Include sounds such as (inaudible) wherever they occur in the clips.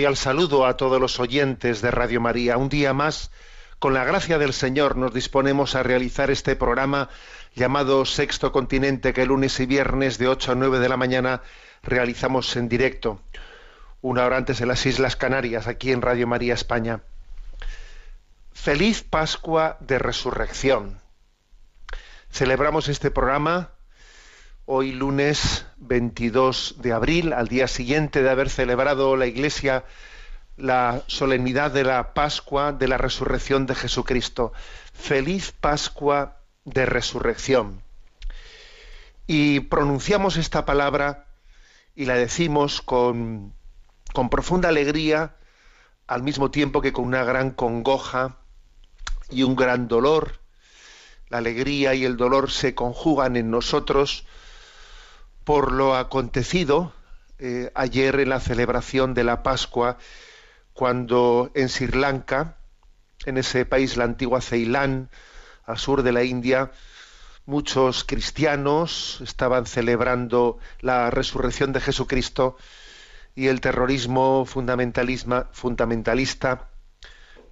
Cordial saludo a todos los oyentes de Radio María. Un día más, con la gracia del Señor, nos disponemos a realizar este programa llamado Sexto Continente, que lunes y viernes de 8 a 9 de la mañana realizamos en directo, una hora antes en las Islas Canarias, aquí en Radio María España. Feliz Pascua de Resurrección. Celebramos este programa hoy lunes 22 de abril, al día siguiente de haber celebrado la Iglesia la solemnidad de la Pascua de la resurrección de Jesucristo. Feliz Pascua de resurrección. Y pronunciamos esta palabra y la decimos con, con profunda alegría, al mismo tiempo que con una gran congoja y un gran dolor. La alegría y el dolor se conjugan en nosotros por lo acontecido eh, ayer en la celebración de la Pascua, cuando en Sri Lanka, en ese país, la antigua Ceilán, al sur de la India, muchos cristianos estaban celebrando la resurrección de Jesucristo y el terrorismo fundamentalista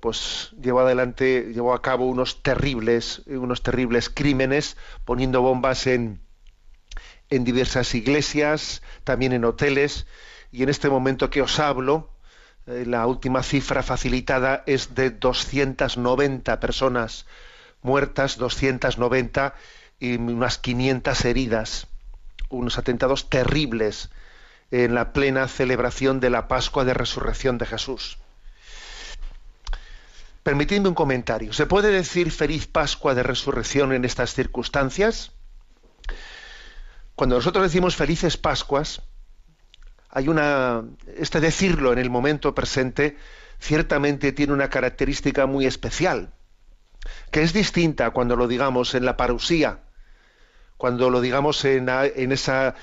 pues llevó adelante, llevó a cabo unos terribles, unos terribles crímenes, poniendo bombas en, en diversas iglesias, también en hoteles, y en este momento que os hablo, eh, la última cifra facilitada es de 290 personas muertas, 290 y unas 500 heridas, unos atentados terribles en la plena celebración de la Pascua de Resurrección de Jesús. Permitidme un comentario. ¿Se puede decir feliz Pascua de Resurrección en estas circunstancias? Cuando nosotros decimos felices Pascuas, hay una. Este decirlo en el momento presente ciertamente tiene una característica muy especial, que es distinta cuando lo digamos en la parusía, cuando lo digamos en, esa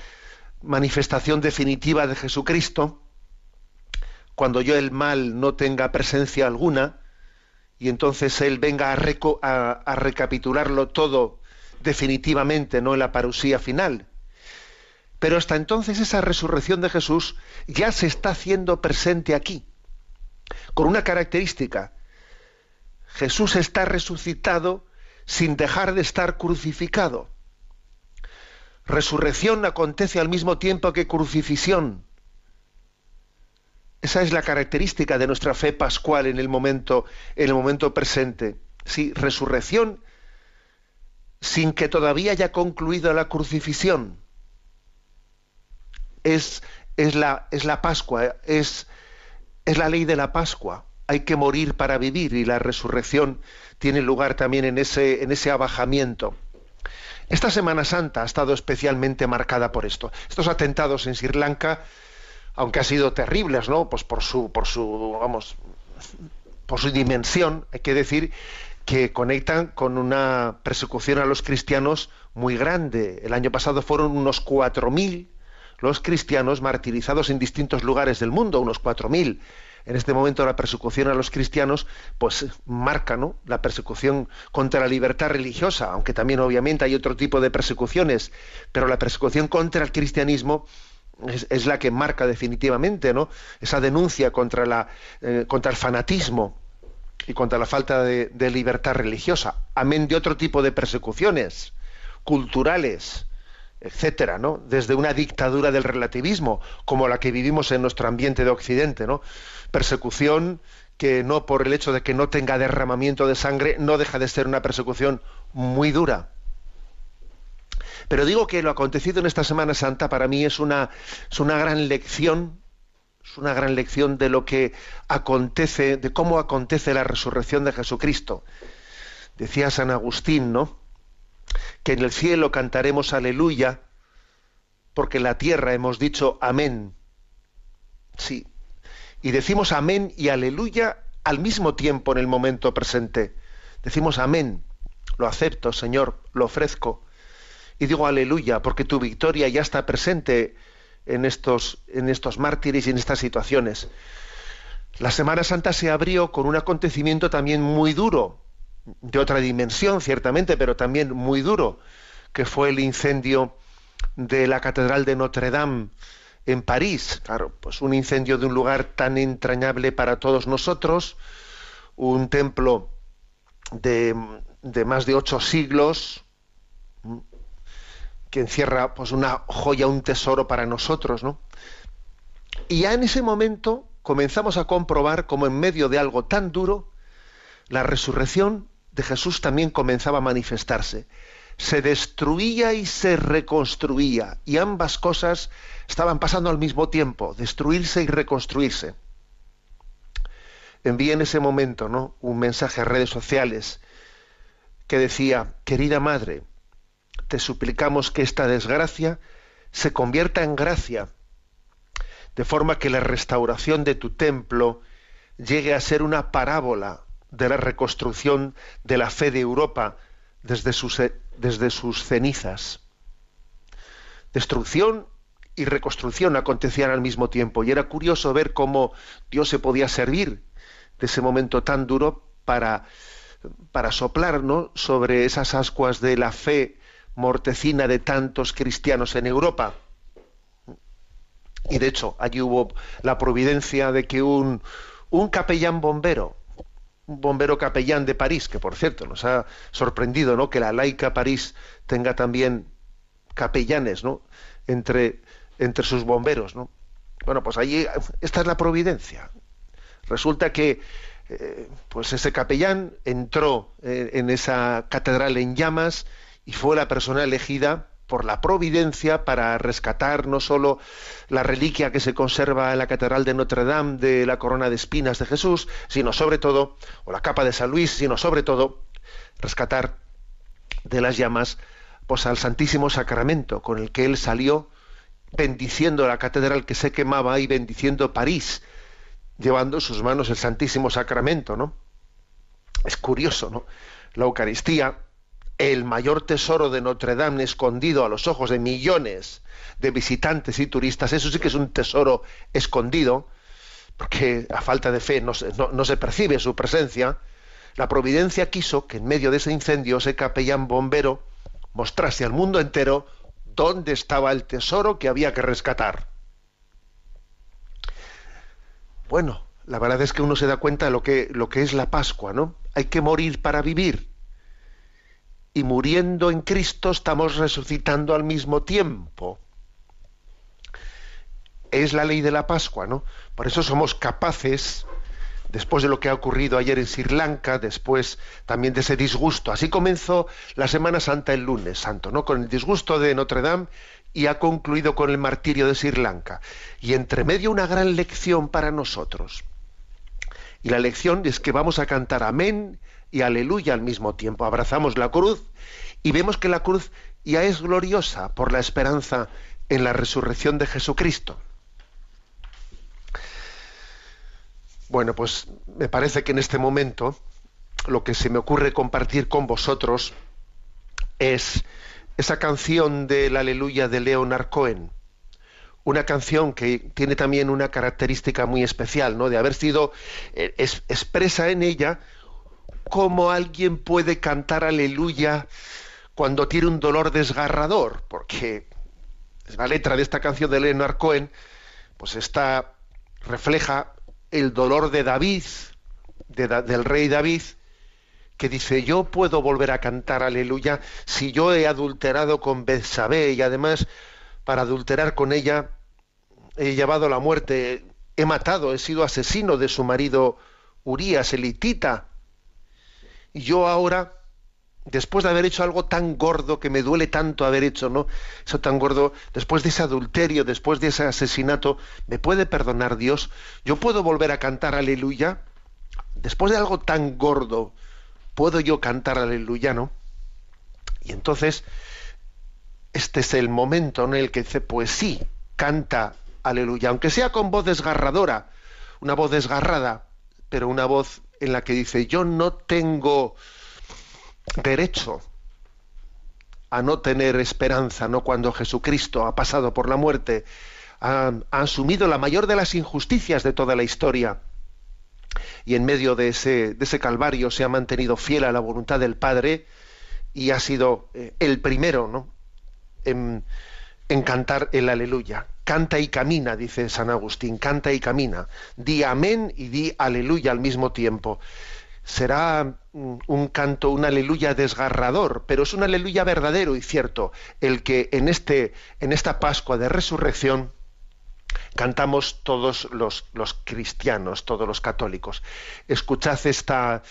manifestación definitiva de Jesucristo, cuando yo el mal no tenga presencia alguna, y entonces Él venga a, a recapitularlo todo definitivamente, no en la parusía final. Pero hasta entonces esa resurrección de Jesús ya se está haciendo presente aquí, con una característica. Jesús está resucitado sin dejar de estar crucificado. Resurrección acontece al mismo tiempo que crucifixión. Esa es la característica de nuestra fe pascual en el momento, en el momento presente. Sí, resurrección sin que todavía haya concluido la crucifixión. Es, es, la, es la Pascua, es, es la ley de la Pascua. Hay que morir para vivir y la resurrección tiene lugar también en ese, en ese abajamiento. Esta Semana Santa ha estado especialmente marcada por esto. Estos atentados en Sri Lanka, aunque han sido terribles, ¿no? Pues por su, por su, vamos, por su dimensión, hay que decir que conectan con una persecución a los cristianos muy grande. El año pasado fueron unos 4.000 los cristianos martirizados en distintos lugares del mundo, unos 4.000. En este momento la persecución a los cristianos pues marca ¿no? la persecución contra la libertad religiosa, aunque también obviamente hay otro tipo de persecuciones, pero la persecución contra el cristianismo es, la que marca definitivamente ¿no? esa denuncia contra, la, eh, contra el fanatismo y contra la falta de, de libertad religiosa, amén de otro tipo de persecuciones culturales, etcétera, ¿no? Desde una dictadura del relativismo, como la que vivimos en nuestro ambiente de Occidente, ¿no? Persecución que no por el hecho de que no tenga derramamiento de sangre no deja de ser una persecución muy dura. Pero digo que lo acontecido en esta Semana Santa para mí es una, es una gran lección, es una gran lección de lo que acontece, de cómo acontece la resurrección de Jesucristo. Decía San Agustín, ¿no? Que en el cielo cantaremos aleluya, porque en la tierra hemos dicho amén. Sí. Y decimos amén y aleluya al mismo tiempo en el momento presente. Decimos amén, lo acepto, Señor, lo ofrezco. Y digo aleluya, porque tu victoria ya está presente en estos, en estos mártires y en estas situaciones. La Semana Santa se abrió con un acontecimiento también muy duro, de otra dimensión, ciertamente, pero también muy duro, que fue el incendio de la Catedral de Notre Dame en París. Claro, pues un incendio de un lugar tan entrañable para todos nosotros, un templo de, de más de ocho siglos, que encierra pues una joya, un tesoro para nosotros, ¿no? Y ya en ese momento comenzamos a comprobar como en medio de algo tan duro, la resurrección de Jesús también comenzaba a manifestarse. Se destruía y se reconstruía, y ambas cosas estaban pasando al mismo tiempo, destruirse y reconstruirse. Envié en ese momento ¿no? un mensaje a redes sociales que decía, querida madre, te suplicamos que esta desgracia se convierta en gracia, de forma que la restauración de tu templo llegue a ser una parábola de la reconstrucción de la fe de Europa desde sus, desde sus cenizas. Destrucción y reconstrucción acontecían al mismo tiempo y era curioso ver cómo Dios se podía servir de ese momento tan duro para, para soplar sobre esas ascuas de la fe mortecina de tantos cristianos en Europa. Y de hecho, allí hubo la providencia de que un, un capellán bombero, un bombero capellán de París, que por cierto nos ha sorprendido, ¿no? Que la laica París tenga también capellanes, ¿no? Entre, entre sus bomberos, ¿no? Bueno, pues allí esta es la providencia. Resulta que eh, pues ese capellán entró eh, en esa catedral en llamas y fue la persona elegida por la providencia para rescatar no solo la reliquia que se conserva en la Catedral de Notre Dame de la corona de espinas de Jesús, sino sobre todo, o la capa de San Luis, sino sobre todo, rescatar de las llamas pues al Santísimo Sacramento, con el que él salió bendiciendo la catedral que se quemaba y bendiciendo París, llevando en sus manos el Santísimo Sacramento, ¿no? Es curioso, ¿no? La Eucaristía el mayor tesoro de Notre Dame escondido a los ojos de millones de visitantes y turistas, eso sí que es un tesoro escondido, porque a falta de fe no, se percibe su presencia, la providencia quiso que en medio de ese incendio ese capellán bombero mostrase al mundo entero dónde estaba el tesoro que había que rescatar. Bueno, la verdad es que uno se da cuenta de lo que, lo que es la Pascua, ¿no? Hay que morir para vivir y muriendo en Cristo estamos resucitando al mismo tiempo. Es la ley de la Pascua, ¿no? Por eso somos capaces, después de lo que ha ocurrido ayer en Sri Lanka, después también de ese disgusto. Así comenzó la Semana Santa el lunes santo, ¿no? Con el disgusto de Notre Dame y ha concluido con el martirio de Sri Lanka. Y entre medio una gran lección para nosotros. Y la lección es que vamos a cantar amén y aleluya al mismo tiempo. Abrazamos la cruz y vemos que la cruz ya es gloriosa por la esperanza en la resurrección de Jesucristo. Bueno, pues me parece que en este momento lo que se me ocurre compartir con vosotros es esa canción del aleluya de Leonard Cohen, una canción que tiene también una característica muy especial, ¿no? De haber sido eh, es- expresa en ella cómo alguien puede cantar aleluya cuando tiene un dolor desgarrador, porque la letra de esta canción de Leonard Cohen, pues está refleja el dolor de David, de Da- del rey David, que dice, yo puedo volver a cantar aleluya si yo he adulterado con Betsabé y además para adulterar con ella he llevado la muerte, he matado, he sido asesino de su marido Urías, elitita. Yo ahora, después de haber hecho algo tan gordo que me duele tanto haber hecho, ¿no? Eso tan gordo, después de ese adulterio, después de ese asesinato, ¿me puede perdonar Dios? ¿Yo puedo volver a cantar aleluya? Después de algo tan gordo, ¿puedo yo cantar aleluya, no? Y entonces, este es el momento en el que dice, pues sí, canta aleluya, aunque sea con voz desgarradora, una voz desgarrada, pero una voz en la que dice, yo no tengo derecho a no tener esperanza, ¿no? Cuando Jesucristo ha pasado por la muerte, ha, asumido la mayor de las injusticias de toda la historia y en medio de ese, de ese calvario se ha mantenido fiel a la voluntad del Padre y ha sido eh, el primero, ¿no? En, en cantar el aleluya. Canta y camina, dice San Agustín, canta y camina. Di amén y di aleluya al mismo tiempo. Será mm, un canto, un aleluya desgarrador, pero es un aleluya verdadero y cierto, el que en, este, en esta Pascua de Resurrección cantamos todos los, los cristianos, todos los católicos. Escuchad esta,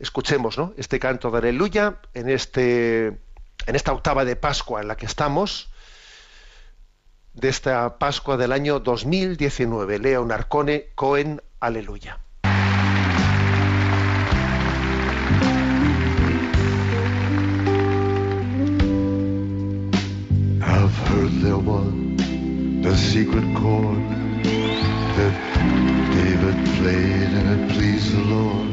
escuchemos, ¿no? Este canto de aleluya en este, en esta octava de Pascua en la que estamos, de esta Pascua del año 2019. Leo Narcone Cohen, aleluya. I've heard there was a secret chord that David played and it pleased the Lord.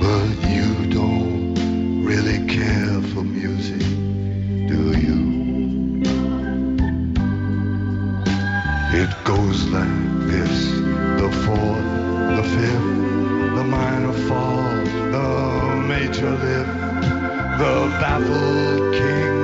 But you don't really care for music, goes like this. The fourth, the fifth, the minor fall, the major lift, the baffled king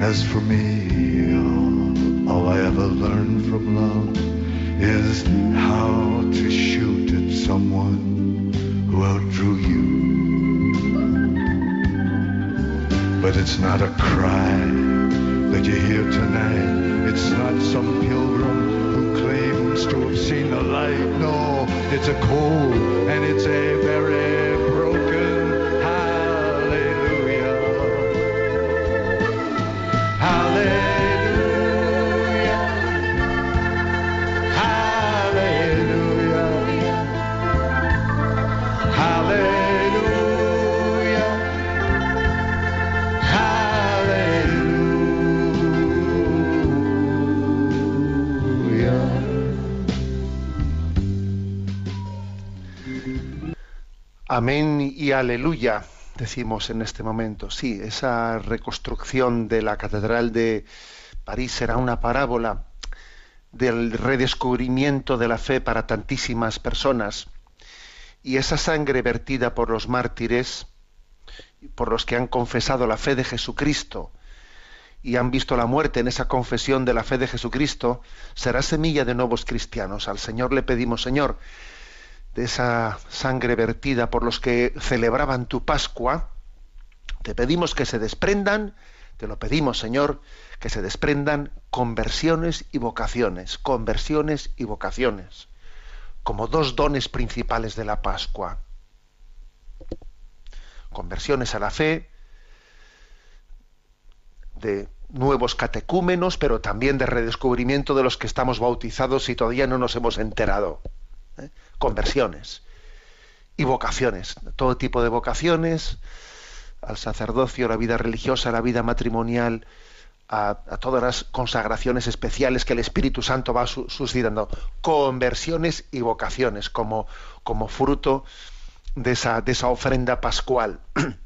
As for me, all, I ever learned from love is how to shoot at someone who outdrew you. But it's not a cry that you hear tonight. It's not some pilgrim who claims to have seen the light. No, it's a cold and it's a very Amén y aleluya, decimos en este momento. Sí, esa reconstrucción de la Catedral de París será una parábola del redescubrimiento de la fe para tantísimas personas. Y esa sangre vertida por los mártires, por los que han confesado la fe de Jesucristo y han visto la muerte en esa confesión de la fe de Jesucristo, será semilla de nuevos cristianos. Al Señor le pedimos, Señor, de esa sangre vertida por los que celebraban tu Pascua, te pedimos que se desprendan, te lo pedimos, Señor, que se desprendan conversiones y vocaciones, conversiones y vocaciones, como dos dones principales de la Pascua. Conversiones a la fe, de nuevos catecúmenos, pero también de redescubrimiento de los que estamos bautizados y todavía no nos hemos enterado. ¿Eh? Conversiones y vocaciones, todo tipo de vocaciones, al sacerdocio, la vida religiosa, la vida matrimonial, a, todas las consagraciones especiales que el Espíritu Santo va su- suscitando. Conversiones y vocaciones como, como fruto de esa, de esa ofrenda pascual. (clears throat)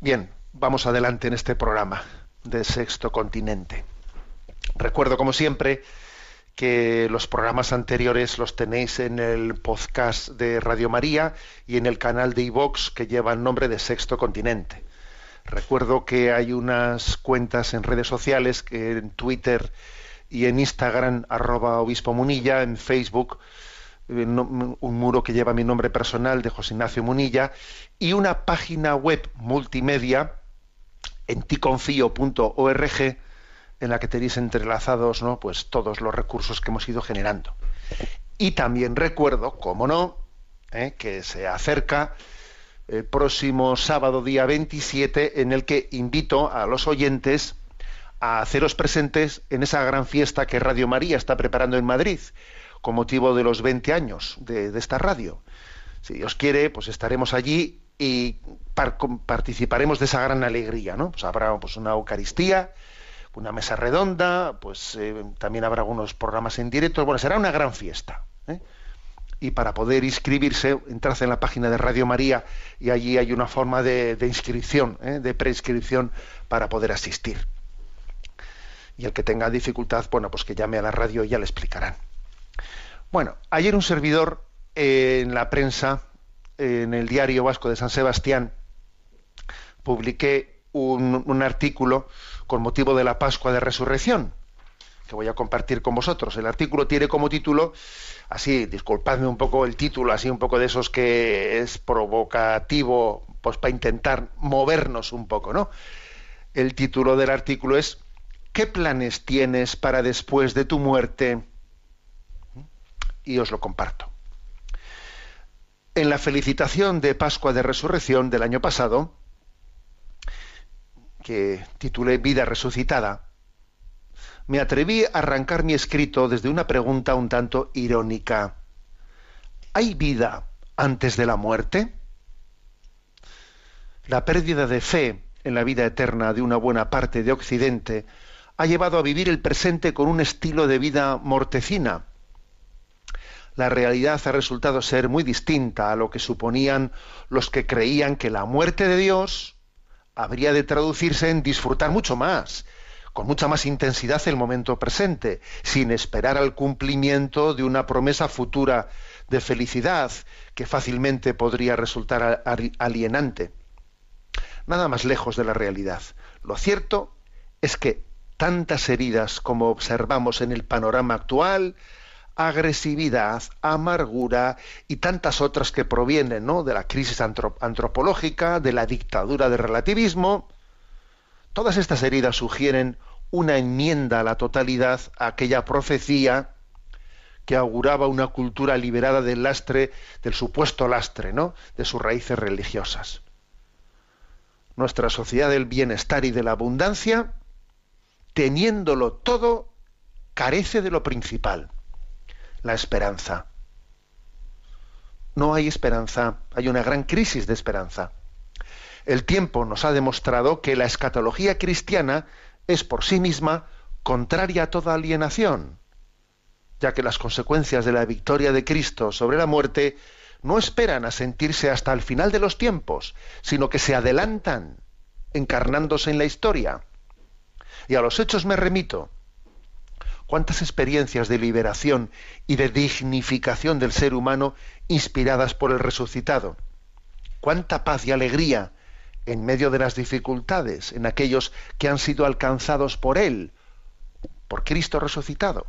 Bien, vamos adelante en este programa de Sexto Continente. Recuerdo, como siempre, que los programas anteriores los tenéis en el podcast de Radio María y en el canal de iVox que lleva el nombre de Sexto Continente. Recuerdo que hay unas cuentas en redes sociales, que en Twitter y en Instagram, arroba obispo Munilla, en Facebook, eh, un muro que lleva mi nombre personal de José Ignacio Munilla, y una página web multimedia en ticonfío.org en la que tenéis entrelazados ¿no? pues todos los recursos que hemos ido generando. Y también recuerdo, como no, ¿eh? que se acerca el próximo sábado día 27 en el que invito a los oyentes a haceros presentes en esa gran fiesta que Radio María está preparando en Madrid con motivo de los 20 años de, esta radio. Si Dios quiere, pues estaremos allí y participaremos de esa gran alegría, ¿no? Pues habrá pues, una Eucaristía, una mesa redonda, pues eh, también habrá algunos programas en directo. Bueno, será una gran fiesta. ¿eh? Y para poder inscribirse, entrad en la página de Radio María y allí hay una forma de, inscripción, ¿eh? de preinscripción para poder asistir. Y el que tenga dificultad, bueno, pues que llame a la radio y ya le explicarán. Bueno, ayer un servidor en la prensa, en el diario vasco de San Sebastián, publiqué un, artículo con motivo de la Pascua de Resurrección, que voy a compartir con vosotros. El artículo tiene como título, así, disculpadme un poco el título, así un poco de esos que es provocativo, pues para intentar movernos un poco, ¿no? El título del artículo es ¿Qué planes tienes para después de tu muerte? Y os lo comparto. En la felicitación de Pascua de Resurrección del año pasado, que titulé Vida Resucitada, me atreví a arrancar mi escrito desde una pregunta un tanto irónica. ¿Hay vida antes de la muerte? La pérdida de fe en la vida eterna de una buena parte de Occidente ha llevado a vivir el presente con un estilo de vida mortecina. La realidad ha resultado ser muy distinta a lo que suponían los que creían que la muerte de Dios habría de traducirse en disfrutar mucho más, con mucha más intensidad el momento presente, sin esperar al cumplimiento de una promesa futura de felicidad que fácilmente podría resultar alienante. Nada más lejos de la realidad. Lo cierto es que tantas heridas como observamos en el panorama actual, agresividad, amargura y tantas otras que provienen ¿no? de la crisis antro- antropológica, de la dictadura del relativismo, todas estas heridas sugieren una enmienda a la totalidad a aquella profecía que auguraba una cultura liberada del lastre, del supuesto lastre, ¿no? de sus raíces religiosas. Nuestra sociedad del bienestar y de la abundancia, teniéndolo todo, carece de lo principal, la esperanza. No hay esperanza, hay una gran crisis de esperanza. El tiempo nos ha demostrado que la escatología cristiana es por sí misma contraria a toda alienación, ya que las consecuencias de la victoria de Cristo sobre la muerte no esperan a sentirse hasta el final de los tiempos, sino que se adelantan, encarnándose en la historia. Y a los hechos me remito. ¿Cuántas experiencias de liberación y de dignificación del ser humano inspiradas por el resucitado? ¿Cuánta paz y alegría en medio de las dificultades en aquellos que han sido alcanzados por Él, por Cristo resucitado?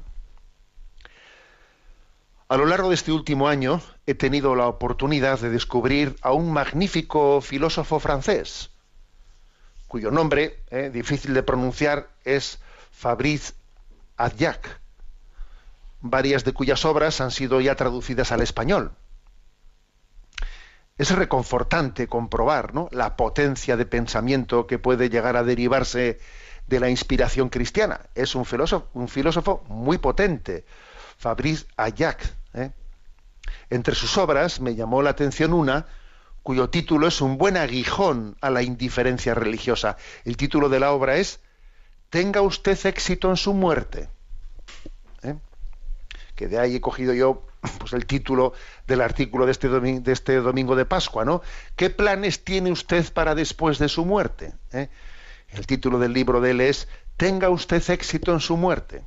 A lo largo de este último año he tenido la oportunidad de descubrir a un magnífico filósofo francés, cuyo nombre, eh, difícil de pronunciar, es Fabrice Adjac, varias de cuyas obras han sido ya traducidas al español. Es reconfortante comprobar la potencia de pensamiento que puede llegar a derivarse de la inspiración cristiana. Es un filósofo, un filósofo muy potente, Fabrice Ayac. ¿eh? Entre sus obras me llamó la atención una cuyo título es un buen aguijón a la indiferencia religiosa. El título de la obra es Tenga usted éxito en su muerte. ¿Eh? Que de ahí he cogido yo pues, el título del artículo de este, de este domingo de Pascua, ¿no? ¿Qué planes tiene usted para después de su muerte? ¿Eh? El título del libro de él es Tenga usted éxito en su muerte.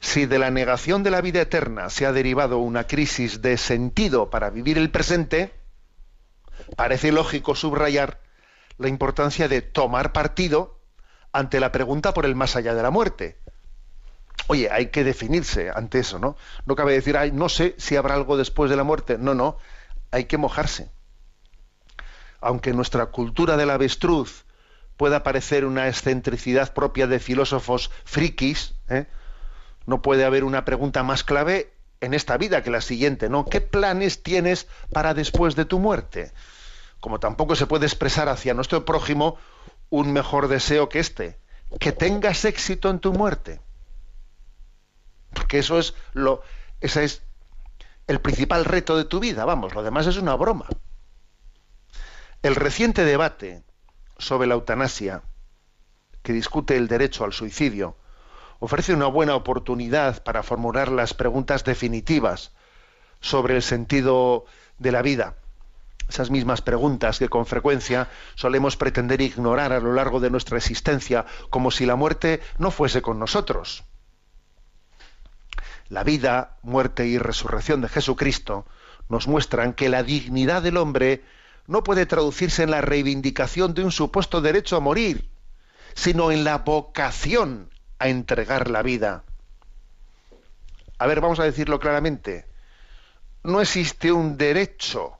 Si de la negación de la vida eterna se ha derivado una crisis de sentido para vivir el presente, parece lógico subrayar la importancia de tomar partido ante la pregunta por el más allá de la muerte. Oye, hay que definirse ante eso, ¿no? No cabe decir, ay, no sé si habrá algo después de la muerte. No, no, hay que mojarse. Aunque nuestra cultura del avestruz pueda parecer una excentricidad propia de filósofos frikis, ¿eh? no puede haber una pregunta más clave en esta vida que la siguiente, ¿no? ¿Qué planes tienes para después de tu muerte? Como tampoco se puede expresar hacia nuestro prójimo un mejor deseo que este, que tengas éxito en tu muerte. Porque eso es lo ese es el principal reto de tu vida, vamos, lo demás es una broma. El reciente debate sobre la eutanasia que discute el derecho al suicidio ofrece una buena oportunidad para formular las preguntas definitivas sobre el sentido de la vida. Esas mismas preguntas que con frecuencia solemos pretender ignorar a lo largo de nuestra existencia, como si la muerte no fuese con nosotros. La vida, muerte y resurrección de Jesucristo nos muestran que la dignidad del hombre no puede traducirse en la reivindicación de un supuesto derecho a morir, sino en la vocación a entregar la vida. A ver, vamos a decirlo claramente. No existe un derecho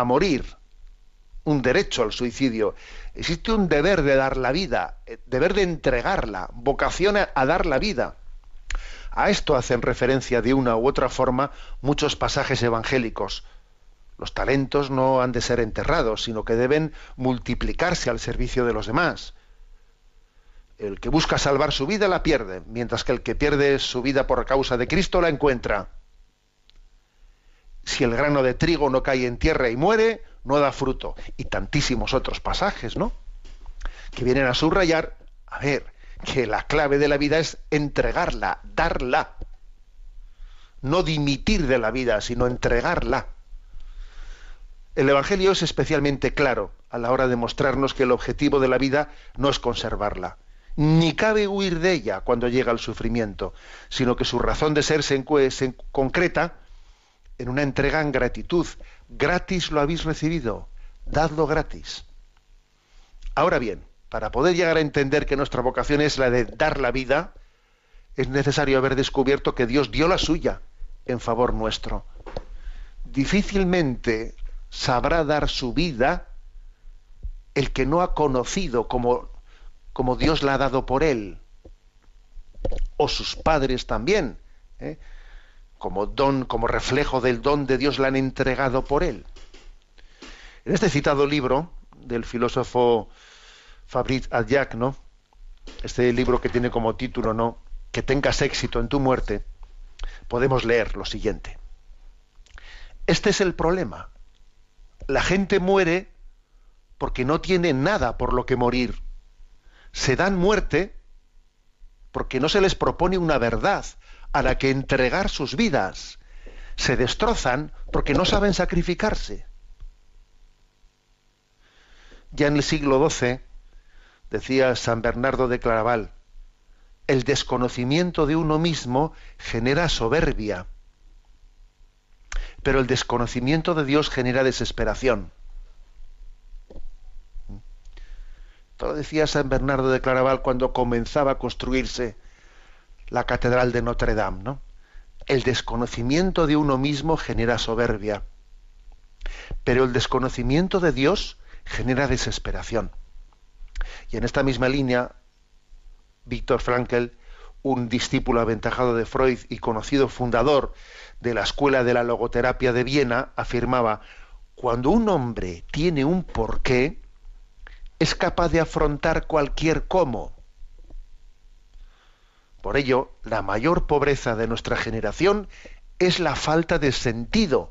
a morir, un derecho al suicidio. Existe un deber de dar la vida, eh, deber de entregarla, vocación a, a dar la vida. A esto hacen referencia de una u otra forma muchos pasajes evangélicos. Los talentos no han de ser enterrados, sino que deben multiplicarse al servicio de los demás el que busca salvar su vida la pierde, mientras que el que pierde su vida por causa de Cristo la encuentra. Si el grano de trigo no cae en tierra y muere, no da fruto. Y tantísimos otros pasajes, ¿no? Que vienen a subrayar, a ver, que la clave de la vida es entregarla, darla. No dimitir de la vida, sino entregarla. El Evangelio es especialmente claro a la hora de mostrarnos que el objetivo de la vida no es conservarla, ni cabe huir de ella cuando llega el sufrimiento, sino que su razón de ser se, se concreta en una entrega en gratitud. Gratis lo habéis recibido, dadlo gratis. Ahora bien, para poder llegar a entender que nuestra vocación es la de dar la vida, es necesario haber descubierto que Dios dio la suya en favor nuestro. Difícilmente sabrá dar su vida el que no ha conocido como Dios la ha dado por él, o sus padres también, ¿eh? Como don, como reflejo del don de Dios la han entregado por él. En este citado libro del filósofo Fabrice Adjac, ¿no? Este libro que tiene como título, ¿no? Que tengas éxito en tu muerte, podemos leer lo siguiente. Este es el problema. La gente muere porque no tiene nada por lo que morir se dan muerte porque no se les propone una verdad a la que entregar sus vidas, se destrozan porque no saben sacrificarse. Ya en el siglo XII decía San Bernardo de Claraval, el desconocimiento de uno mismo genera soberbia, pero el desconocimiento de Dios genera desesperación. Esto lo decía San Bernardo de Claraval cuando comenzaba a construirse la Catedral de Notre Dame, ¿no? El desconocimiento de uno mismo genera soberbia, pero el desconocimiento de Dios genera desesperación. Y en esta misma línea, Víctor Frankl, un discípulo aventajado de Freud y conocido fundador de la Escuela de la Logoterapia de Viena, afirmaba, cuando un hombre tiene un porqué, es capaz de afrontar cualquier cómo. Por ello, la mayor pobreza de nuestra generación es la falta de sentido,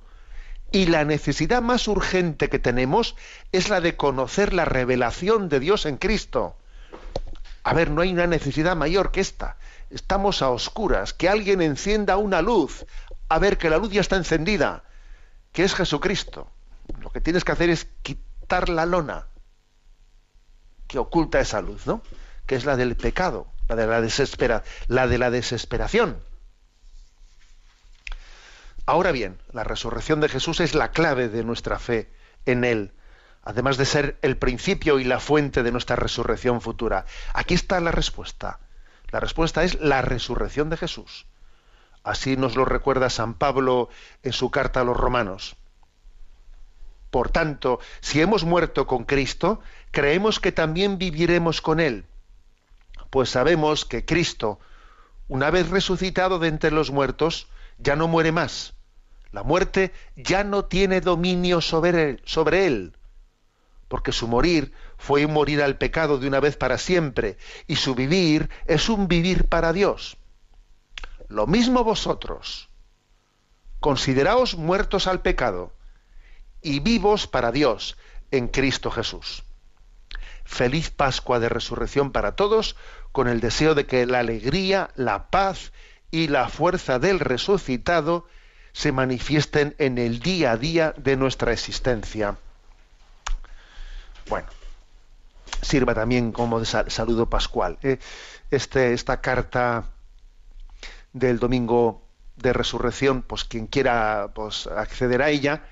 y la necesidad más urgente que tenemos es la de conocer la revelación de Dios en Cristo. A ver, no hay una necesidad mayor que esta. Estamos a oscuras, que alguien encienda una luz. A ver, que la luz ya está encendida, que es Jesucristo. Lo que tienes que hacer es quitar la lona que oculta esa luz, ¿no? Que es la del pecado, la de la desespera, la de la desesperación. Ahora bien, la resurrección de Jesús es la clave de nuestra fe en Él, además de ser el principio y la fuente de nuestra resurrección futura. Aquí está la respuesta. La respuesta es la resurrección de Jesús. Así nos lo recuerda San Pablo en su carta a los romanos. Por tanto, si hemos muerto con Cristo, creemos que también viviremos con Él, pues sabemos que Cristo, una vez resucitado de entre los muertos, ya no muere más la muerte ya no tiene dominio sobre él, porque su morir fue un morir al pecado de una vez para siempre, y su vivir es un vivir para Dios. Lo mismo vosotros. Consideraos muertos al pecado y vivos para Dios en Cristo Jesús. Feliz Pascua de Resurrección para todos, con el deseo de que la alegría, la paz y la fuerza del resucitado se manifiesten en el día a día de nuestra existencia. Bueno, sirva también como saludo pascual. ¿eh? Este, esta carta del domingo de resurrección, pues quien quiera pues, acceder a ella,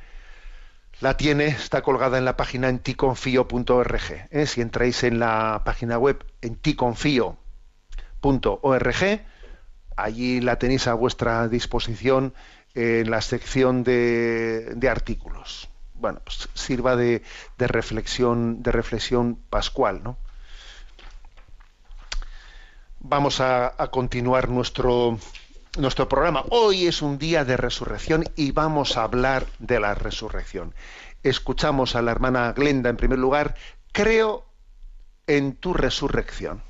la tiene, está colgada en la página en ticonfio.org. ¿eh? Si entráis en la página web en ticonfio.org, allí la tenéis a vuestra disposición en la sección de, artículos. Bueno, pues sirva de, reflexión, de reflexión pascual, ¿no? Vamos a continuar nuestro, nuestro programa. Hoy es un día de resurrección y vamos a hablar de la resurrección. Escuchamos a la hermana Glenda en primer lugar. Creo en tu resurrección.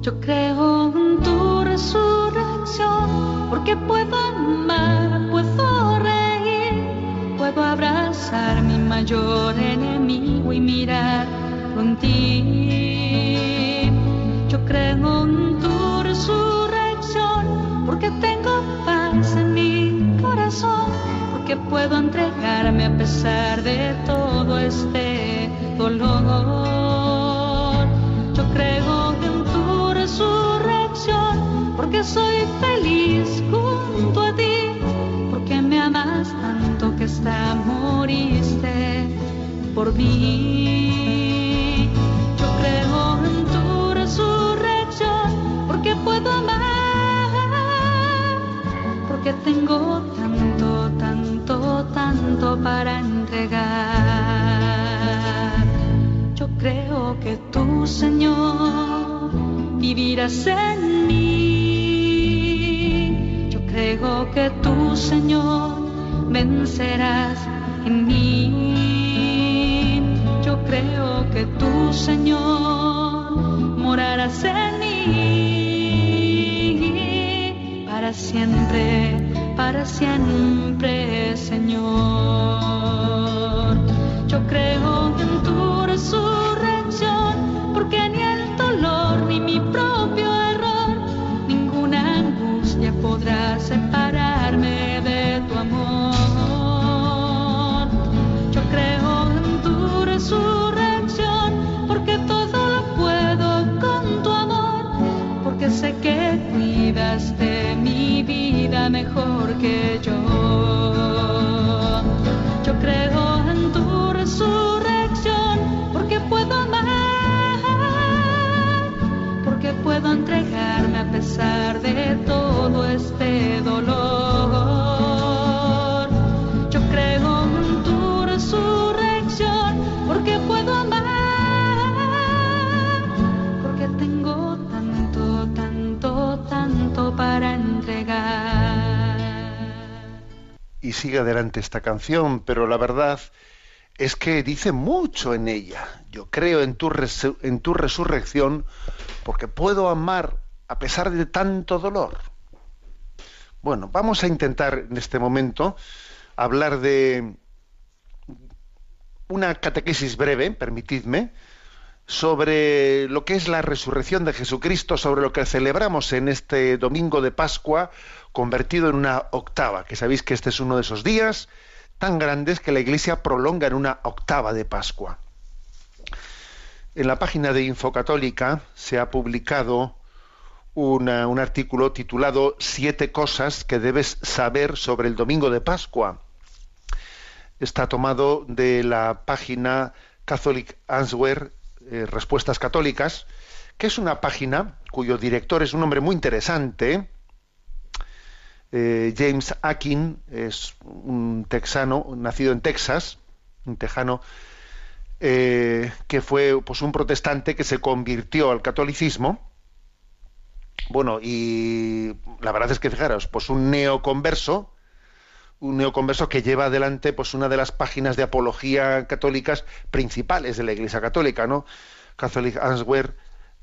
Yo creo en tu resurrección, porque puedo amar, puedo reír, puedo abrazar mi mayor enemigo y mirar con ti. En tu resurrección, porque tengo paz en mi corazón, porque puedo entregarme a pesar de todo este dolor. Yo creo en resurrección, porque soy feliz junto a ti, porque me amas tanto que hasta moriste por mí. Puedo amar, porque tengo tanto, tanto, tanto para entregar. Yo creo que tú, Señor, vivirás en mí. Yo creo que tú, Señor, vencerás en mí. Yo creo que tú, Señor, morarás en mí para siempre, para siempre, Señor. Yo creo en tu resurrección, porque ni el dolor ni mi propio error, ninguna angustia podrá separar. mejor que yo. Sigue adelante esta canción, pero la verdad es que dice mucho en ella. Yo creo en tu, en tu resurrección porque puedo amar a pesar de tanto dolor. Bueno, vamos a intentar en este momento hablar de una catequesis breve, permitidme, sobre lo que es la resurrección de Jesucristo, sobre lo que celebramos en este domingo de Pascua, convertido en una octava, que sabéis que este es uno de esos días tan grandes que la Iglesia prolonga en una octava de Pascua. En la página de Infocatólica se ha publicado un artículo titulado Siete cosas que debes saber sobre el domingo de Pascua. Está tomado de la página Catholic Answer, eh, Respuestas Católicas, que es una página cuyo director es un hombre muy interesante. Eh, James Akin es un texano, nacido en Texas, un tejano eh, que fue pues, un protestante que se convirtió al catolicismo. Bueno, y la verdad es que fijaros, pues un neoconverso, un neoconverso que lleva adelante pues una de las páginas de apología católicas principales de la Iglesia Católica, ¿no? Catholic Answer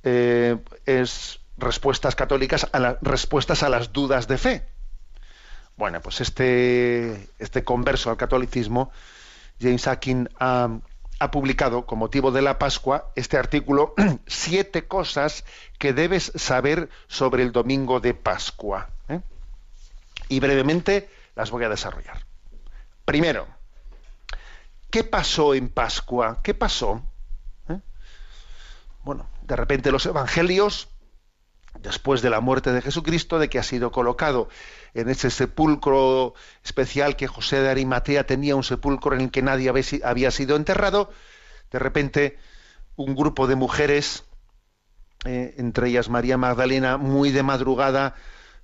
eh, es respuestas católicas a las respuestas a las dudas de fe. Bueno, pues este, este converso al catolicismo, James Akin, ha, publicado con motivo de la Pascua este artículo, (clears throat) Siete cosas que debes saber sobre el domingo de Pascua. ¿eh? Y brevemente las voy a desarrollar. Primero, ¿qué pasó en Pascua? ¿Qué pasó? ¿Eh? Bueno, de repente los evangelios, después de la muerte de Jesucristo, de que ha sido colocado en ese sepulcro especial que José de Arimatea tenía, un sepulcro en el que nadie había si- había sido enterrado, de repente un grupo de mujeres, eh, entre ellas María Magdalena, muy de madrugada,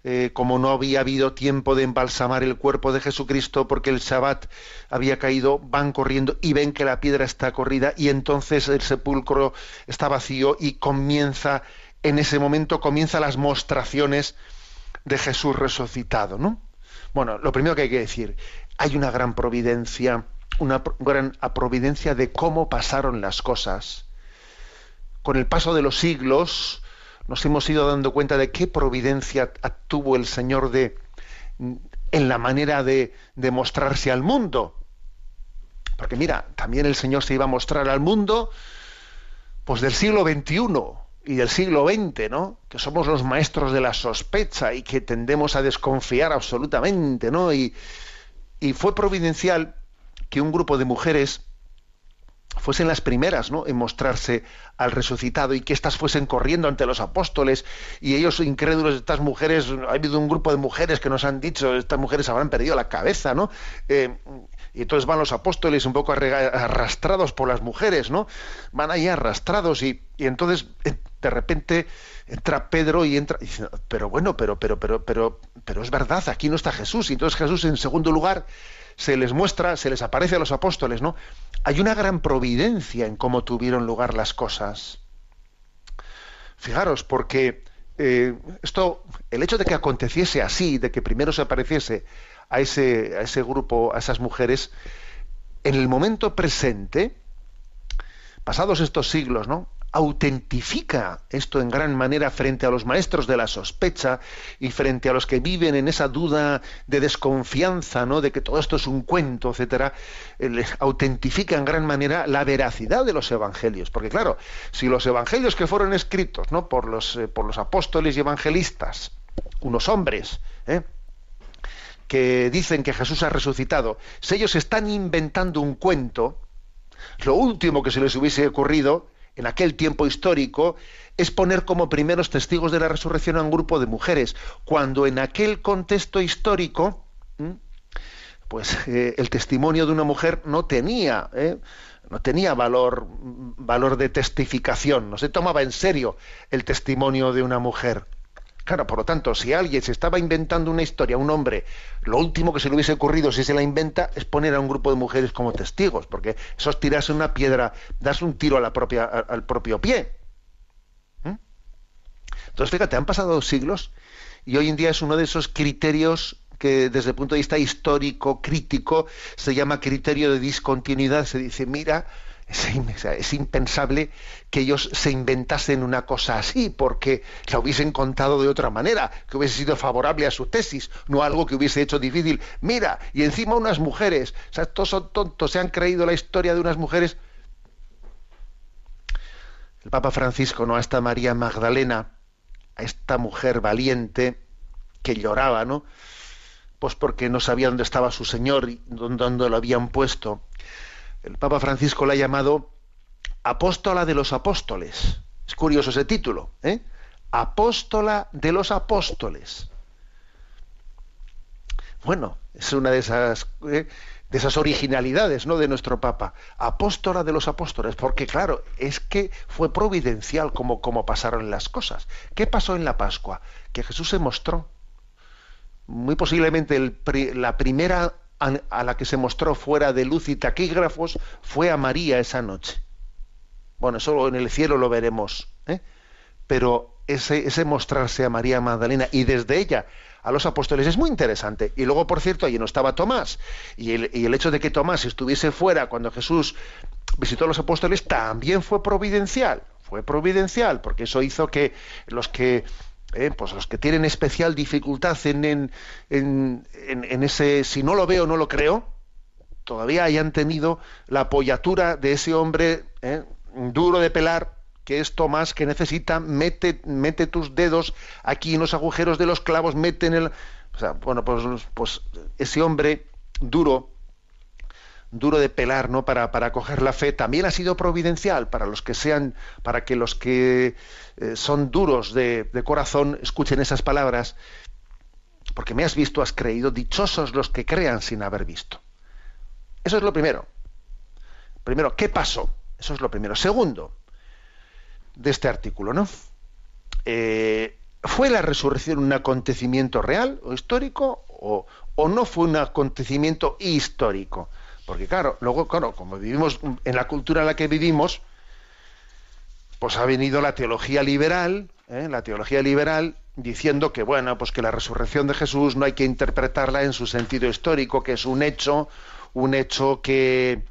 eh, como no había habido tiempo de embalsamar el cuerpo de Jesucristo porque el Sabbat había caído, van corriendo y ven que la piedra está corrida y entonces el sepulcro está vacío y comienza, en ese momento comienza las mostraciones de Jesús resucitado, ¿no? Bueno, lo primero que hay que decir, hay una gran providencia, una gran providencia de cómo pasaron las cosas. Con el paso de los siglos nos hemos ido dando cuenta de qué providencia tuvo el Señor de en la manera de, mostrarse al mundo. Porque mira, también el Señor se iba a mostrar al mundo pues del siglo XXI y del siglo XX, ¿no? Que somos los maestros de la sospecha y que tendemos a desconfiar absolutamente, ¿no? Y fue providencial que un grupo de mujeres fuesen las primeras ¿no? en mostrarse al resucitado y que éstas fuesen corriendo ante los apóstoles y ellos incrédulos, estas mujeres, ha habido un grupo de mujeres que nos han dicho, estas mujeres habrán perdido la cabeza, ¿no? Eh, y entonces van los apóstoles un poco arrastrados por las mujeres, ¿no? Van ahí arrastrados y, y entonces eh, de repente entra Pedro y entra y dice, pero bueno, pero pero pero pero pero es verdad, aquí no está Jesús. Y entonces Jesús en segundo lugar se les muestra, se les aparece a los apóstoles, ¿no? Hay una gran providencia en cómo tuvieron lugar las cosas. Fijaros, porque eh, esto, el hecho de que aconteciese así, de que primero se apareciese a ese, a ese grupo, a esas mujeres, en el momento presente, pasados estos siglos, ¿no? Autentifica esto en gran manera frente a los maestros de la sospecha y frente a los que viven en esa duda de desconfianza, ¿no? de que todo esto es un cuento, etcétera, eh, les autentifica en gran manera la veracidad de los evangelios, porque claro, si los evangelios que fueron escritos, ¿no? por los eh, por los apóstoles y evangelistas, unos hombres, ¿eh? que dicen que Jesús ha resucitado, si ellos están inventando un cuento, lo último que se les hubiese ocurrido en aquel tiempo histórico, es poner como primeros testigos de la resurrección a un grupo de mujeres, cuando en aquel contexto histórico, pues eh, el testimonio de una mujer no tenía, ¿eh? no tenía valor, valor de testificación, no se tomaba en serio el testimonio de una mujer. Claro, por lo tanto, si alguien se estaba inventando una historia, un hombre, lo último que se le hubiese ocurrido si se la inventa es poner a un grupo de mujeres como testigos, porque eso es tirarse una piedra, darse un tiro al propio pie. ¿Mm? Entonces, fíjate, han pasado siglos y hoy en día es uno de esos criterios que desde el punto de vista histórico, crítico, se llama criterio de discontinuidad. Se dice, mira, es, impensable que ellos se inventasen una cosa así, porque la hubiesen contado de otra manera, que hubiese sido favorable a su tesis, no algo que hubiese hecho difícil. Mira, y encima unas mujeres, o sea, estos son tontos, se han creído la historia de unas mujeres. El Papa Francisco, ¿no? A esta María Magdalena, a esta mujer valiente que lloraba, ¿no? Pues porque no sabía dónde estaba su Señor y dónde lo habían puesto. El Papa Francisco la ha llamado apóstola de los apóstoles. Es curioso ese título, ¿eh? Apóstola de los apóstoles. Bueno, es una de esas, ¿eh? de esas originalidades ¿no? de nuestro Papa. Apóstola de los apóstoles, porque claro, es que fue providencial como, como pasaron las cosas. ¿Qué pasó en la Pascua? Que Jesús se mostró. Muy posiblemente la primera a, la que se mostró fuera de luz y taquígrafos fue a María esa noche. Bueno, eso en el cielo lo veremos. ¿eh? Pero ese, mostrarse a María Magdalena y desde ella a los apóstoles es muy interesante. Y luego, por cierto, allí no estaba Tomás. Y el hecho de que Tomás estuviese fuera cuando Jesús visitó a los apóstoles también fue providencial. Fue providencial, porque eso hizo que los que eh, pues los que tienen especial dificultad en, en, en, ese si no lo veo, no lo creo, todavía hayan tenido la apoyatura de ese hombre eh, duro de pelar, que es Tomás, que necesita, mete, mete tus dedos aquí en los agujeros de los clavos, mete en el... O sea, bueno, pues, pues ese hombre duro, duro de pelar, ¿no? Para, para coger la fe, también ha sido providencial para los que sean, para que los que eh, son duros de, de corazón escuchen esas palabras, porque me has visto, has creído, dichosos los que crean sin haber visto. Eso es lo primero. Primero, ¿qué pasó? Eso es lo primero. Segundo, de este artículo, ¿no? Eh, ¿Fue la resurrección un acontecimiento real o histórico o, o no fue un acontecimiento histórico? Porque claro, luego, claro, como vivimos en la cultura en la que vivimos, pues ha venido la teología liberal, ¿eh? la teología liberal diciendo que bueno, pues que la resurrección de Jesús no hay que interpretarla en su sentido histórico, que es un hecho, un hecho que,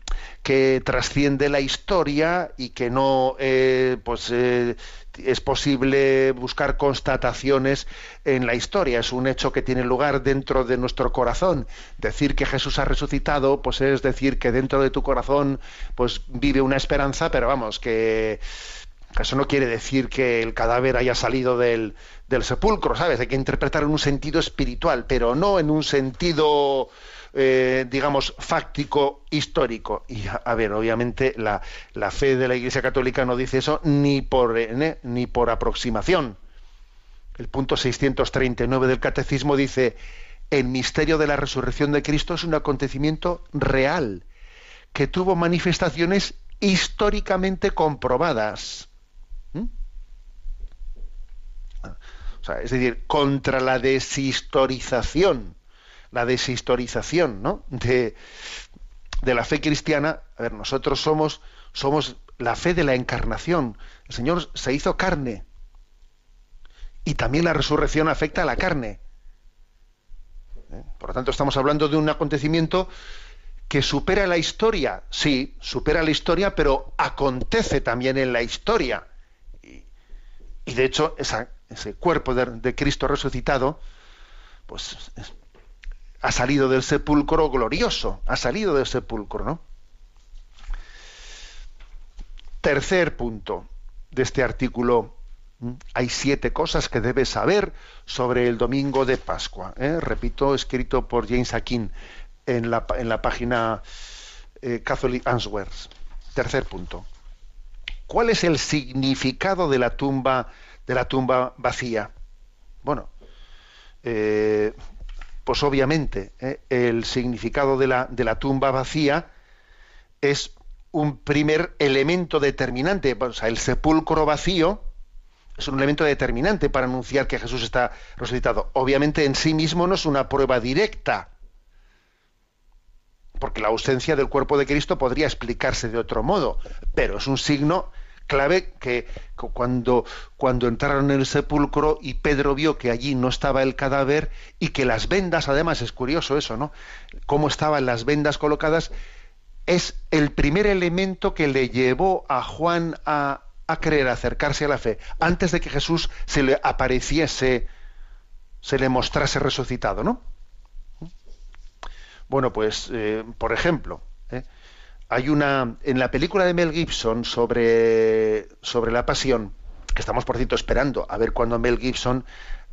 que trasciende la historia y que no eh, pues eh, es posible buscar constataciones en la historia, es un hecho que tiene lugar dentro de nuestro corazón. Decir que Jesús ha resucitado, pues es decir que dentro de tu corazón pues vive una esperanza, pero vamos, que eso no quiere decir que el cadáver haya salido del, del sepulcro, ¿sabes? Hay que interpretar en un sentido espiritual, pero no en un sentido, eh, digamos, fáctico, histórico. Y a, ver, obviamente la, la fe de la Iglesia Católica no dice eso ni por, eh, ni por aproximación. El punto 639 del Catecismo dice, el misterio de la resurrección de Cristo es un acontecimiento real, que tuvo manifestaciones históricamente comprobadas. ¿Mm? Sea, es decir, contra la deshistorización, la deshistorización de, la fe cristiana, a ver, nosotros somos, somos la fe de la encarnación. El Señor se hizo carne. Y también la resurrección afecta a la carne. ¿Eh? Por lo tanto, estamos hablando de un acontecimiento que supera la historia. Sí, supera la historia, pero acontece también en la historia. Y, de hecho, ese cuerpo de, de, Cristo resucitado, pues es, ha salido del sepulcro glorioso, ha salido del sepulcro, ¿no? Tercer punto de este artículo. Hay siete cosas que debes saber sobre el domingo de Pascua. ¿eh? Repito, escrito por James Akin en la, en la página eh, Catholic Answers. Tercer punto. ¿Cuál es el significado de la tumba, de la tumba vacía? Bueno, eh, pues obviamente eh, el significado de la, de la tumba vacía es un primer elemento determinante. O sea, el sepulcro vacío es un elemento determinante para anunciar que Jesús está resucitado. Obviamente en sí mismo no es una prueba directa, porque la ausencia del cuerpo de Cristo podría explicarse de otro modo, pero es un signo clave que cuando, cuando entraron en el sepulcro y Pedro vio que allí no estaba el cadáver y que las vendas, además es curioso eso, ¿no? Cómo estaban las vendas colocadas, es el primer elemento que le llevó a Juan a, a creer, a acercarse a la fe, antes de que Jesús se le apareciese, se le mostrase resucitado, ¿no? Bueno, pues, eh, por ejemplo, ¿eh? Hay una en la película de Mel Gibson sobre sobre la pasión que estamos por cierto esperando a ver cuándo Mel Gibson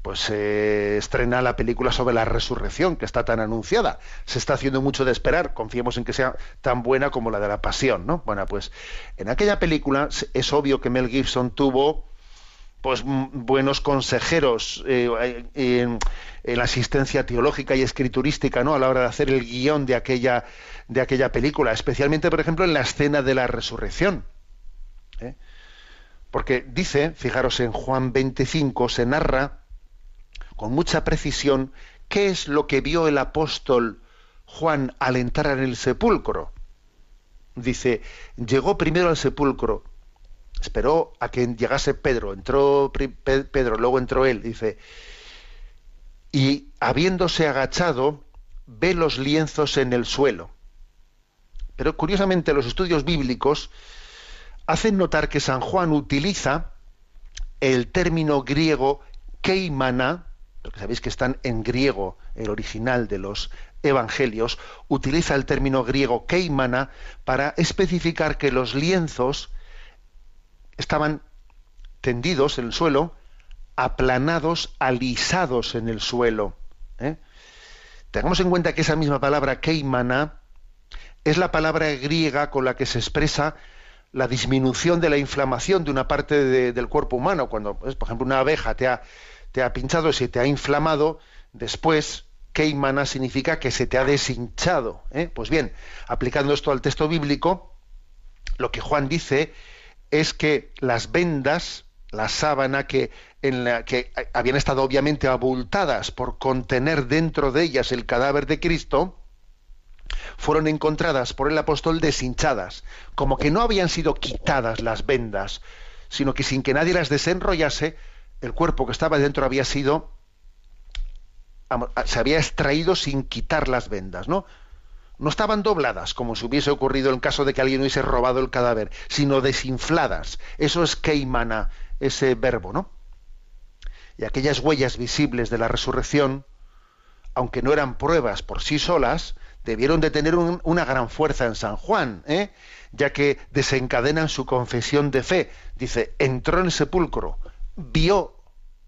pues eh, estrena la película sobre la resurrección que está tan anunciada. Se está haciendo mucho de esperar confiemos en que sea tan buena como la de la pasión no bueno pues en aquella película es obvio que Mel Gibson tuvo pues buenos consejeros eh, en, la asistencia teológica y escriturística no a la hora de hacer el guion de aquella de aquella película, especialmente, por ejemplo, en la escena de la resurrección. ¿eh? Porque dice, fijaros en Juan 25, se narra con mucha precisión qué es lo que vio el apóstol Juan al entrar en el sepulcro. Dice, llegó primero al sepulcro, esperó a que llegase Pedro, entró Pedro, luego entró él, dice, y habiéndose agachado, ve los lienzos en el suelo. Pero curiosamente los estudios bíblicos hacen notar que San Juan utiliza el término griego keimana, porque sabéis que están en griego el original de los evangelios, utiliza el término griego keimana para especificar que los lienzos estaban tendidos en el suelo, aplanados, alisados en el suelo. ¿eh? Tengamos en cuenta que esa misma palabra keimana es la palabra griega con la que se expresa la disminución de la inflamación de una parte del cuerpo humano. Cuando, pues, por ejemplo, una abeja te ha, te ha pinchado se te ha inflamado, después keimana significa que se te ha deshinchado. ¿eh? Pues bien, aplicando esto al texto bíblico, lo que Juan dice es que las vendas, la sábana que, en la, que habían estado obviamente abultadas por contener dentro de ellas el cadáver de Cristo, fueron encontradas por el apóstol deshinchadas, como que no habían sido quitadas las vendas, sino que sin que nadie las desenrollase, el cuerpo que estaba dentro había sido se había extraído sin quitar las vendas, ¿no? No estaban dobladas, como si hubiese ocurrido en caso de que alguien hubiese robado el cadáver, sino desinfladas. Eso es keimana, ese verbo, ¿no? Y aquellas huellas visibles de la resurrección, aunque no eran pruebas por sí solas, debieron de tener una gran fuerza en San Juan, ¿eh? ya que desencadenan su confesión de fe. Dice, entró en el sepulcro, vio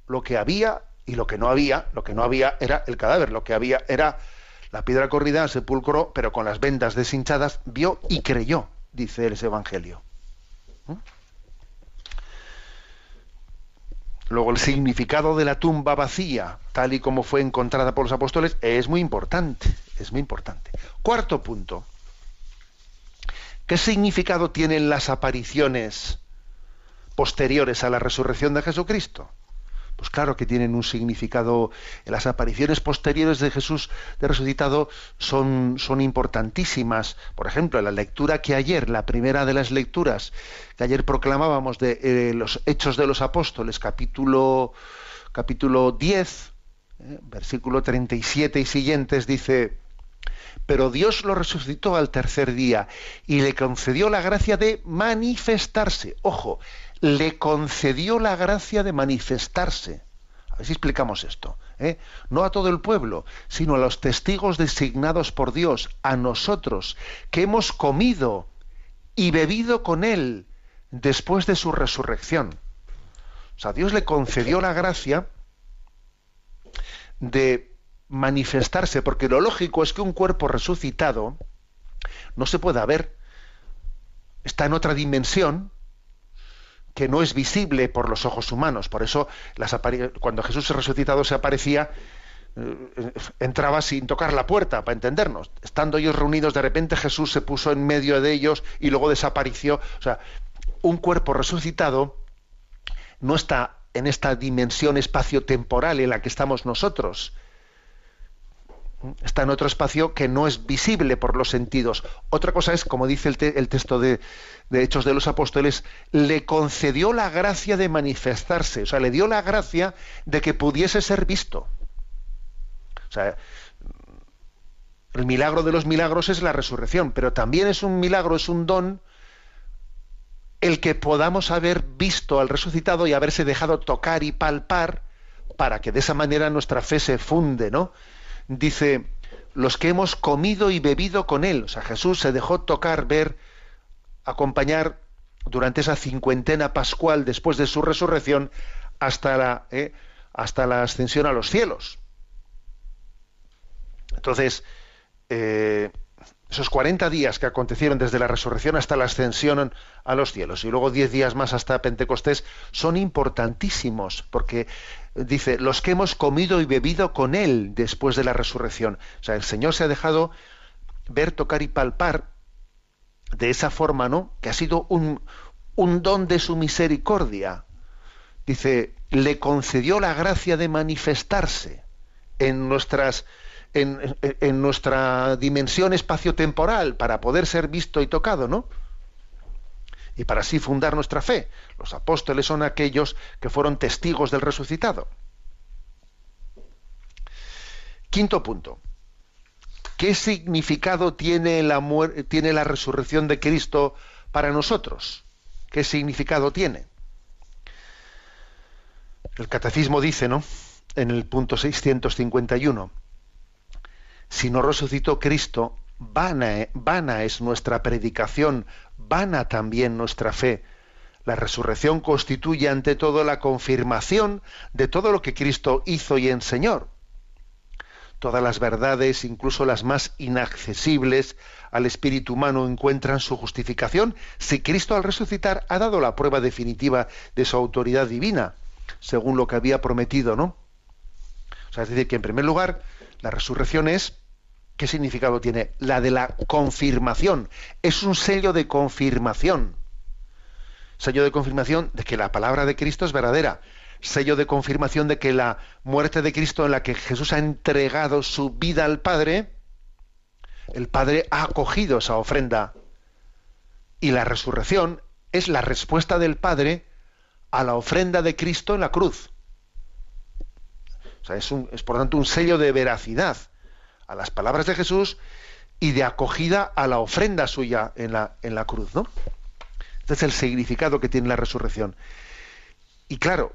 lo que había y lo que no había, lo que no había era el cadáver, lo que había era la piedra corrida, el sepulcro, pero con las vendas deshinchadas, vio y creyó, dice el Evangelio. ¿Mm? Luego el significado de la tumba vacía, tal y como fue encontrada por los apóstoles, es muy importante, es muy importante. Cuarto punto. ¿Qué significado tienen las apariciones posteriores a la resurrección de Jesucristo? Pues claro que tienen un significado. Las apariciones posteriores de Jesús de resucitado son, son importantísimas. Por ejemplo, la lectura que ayer, la primera de las lecturas que ayer proclamábamos de eh, los Hechos de los Apóstoles, capítulo, capítulo 10, eh, versículo 37 y siguientes, dice, pero Dios lo resucitó al tercer día y le concedió la gracia de manifestarse. Ojo, le concedió la gracia de manifestarse. A ver si explicamos esto. ¿eh? No a todo el pueblo, sino a los testigos designados por Dios, a nosotros, que hemos comido y bebido con Él después de su resurrección. O sea, Dios le concedió la gracia de manifestarse, porque lo lógico es que un cuerpo resucitado no se pueda ver, está en otra dimensión, que no es visible por los ojos humanos. Por eso las cuando Jesús resucitado se aparecía, eh, entraba sin tocar la puerta, para entendernos. Estando ellos reunidos, de repente Jesús se puso en medio de ellos y luego desapareció. O sea, un cuerpo resucitado no está en esta dimensión espacio-temporal en la que estamos nosotros. Está en otro espacio que no es visible por los sentidos. Otra cosa es, como dice el, te- el texto de, de Hechos de los Apóstoles, le concedió la gracia de manifestarse, o sea, le dio la gracia de que pudiese ser visto. O sea, el milagro de los milagros es la resurrección, pero también es un milagro, es un don el que podamos haber visto al resucitado y haberse dejado tocar y palpar para que de esa manera nuestra fe se funde, ¿no? Dice, los que hemos comido y bebido con él, o sea, Jesús se dejó tocar, ver, acompañar durante esa cincuentena pascual después de su resurrección hasta la, eh, hasta la ascensión a los cielos. Entonces, eh, esos 40 días que acontecieron desde la resurrección hasta la ascensión a los cielos y luego 10 días más hasta Pentecostés son importantísimos porque dice, los que hemos comido y bebido con Él después de la resurrección. O sea, el Señor se ha dejado ver, tocar y palpar de esa forma, ¿no? Que ha sido un, un don de su misericordia. Dice, le concedió la gracia de manifestarse en nuestras en, nuestra dimensión espacio-temporal para poder ser visto y tocado, ¿no? Y para así fundar nuestra fe. Los apóstoles son aquellos que fueron testigos del resucitado. Quinto punto. ¿Qué significado tiene la, tiene la resurrección de Cristo para nosotros? ¿Qué significado tiene? El catecismo dice, ¿no? En el punto 651, si no resucitó Cristo, vana, vana es nuestra predicación, vana también nuestra fe. La resurrección constituye ante todo la confirmación de todo lo que Cristo hizo y enseñó. Todas las verdades, incluso las más inaccesibles al espíritu humano, encuentran su justificación si Cristo al resucitar ha dado la prueba definitiva de su autoridad divina, según lo que había prometido, ¿no? O sea, es decir, que en primer lugar, la resurrección es, ¿qué significado tiene? La de la confirmación. Es un sello de confirmación. Sello de confirmación de que la palabra de Cristo es verdadera. Sello de confirmación de que la muerte de Cristo en la que Jesús ha entregado su vida al Padre, el Padre ha acogido esa ofrenda. Y la resurrección es la respuesta del Padre a la ofrenda de Cristo en la cruz. O sea, es, es, por tanto un sello de veracidad a las palabras de Jesús y de acogida a la ofrenda suya en la, en la cruz, ¿no? Este es el significado que tiene la resurrección. Y claro,